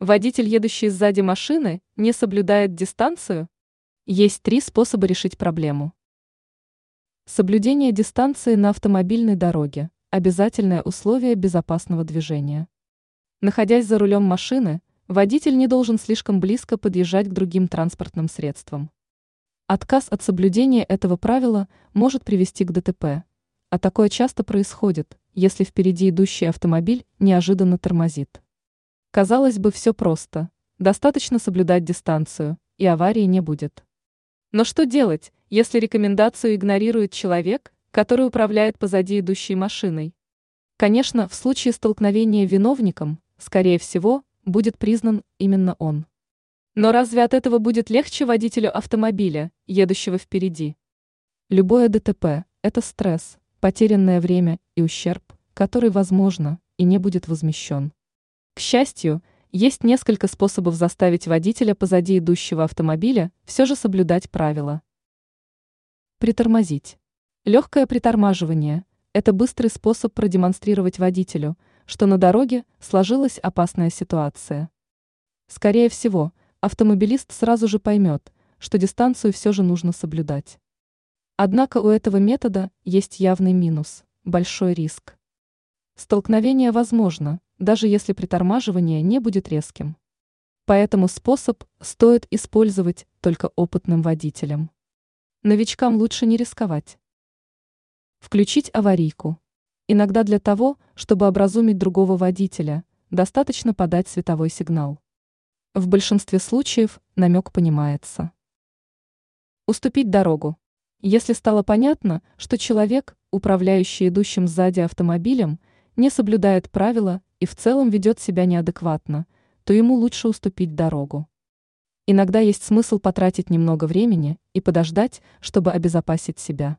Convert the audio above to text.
Водитель, едущий сзади машины, не соблюдает дистанцию? Есть три способа решить проблему. Соблюдение дистанции на автомобильной дороге – обязательное условие безопасного движения. Находясь за рулем машины, водитель не должен слишком близко подъезжать к другим транспортным средствам. Отказ от соблюдения этого правила может привести к ДТП, а такое часто происходит, если впереди идущий автомобиль неожиданно тормозит. Казалось бы, все просто. Достаточно соблюдать дистанцию, и аварии не будет. Но что делать, если рекомендацию игнорирует человек, который управляет позади идущей машиной? Конечно, в случае столкновения виновником, скорее всего, будет признан именно он. Но разве от этого будет легче водителю автомобиля, едущего впереди? Любое ДТП – это стресс, потерянное время и ущерб, который, возможно, и не будет возмещен. К счастью, есть несколько способов заставить водителя позади идущего автомобиля все же соблюдать правила. Притормозить. Легкое притормаживание – это быстрый способ продемонстрировать водителю, что на дороге сложилась опасная ситуация. Скорее всего, автомобилист сразу же поймет, что дистанцию все же нужно соблюдать. Однако у этого метода есть явный минус – большой риск. Столкновение возможно, даже если притормаживание не будет резким. Поэтому способ стоит использовать только опытным водителям. Новичкам лучше не рисковать. Включить аварийку. Иногда для того, чтобы образумить другого водителя, достаточно подать световой сигнал. В большинстве случаев намек понимается. Уступить дорогу. Если стало понятно, что человек, управляющий идущим сзади автомобилем, не соблюдает правила и в целом ведет себя неадекватно, то ему лучше уступить дорогу. Иногда есть смысл потратить немного времени и подождать, чтобы обезопасить себя.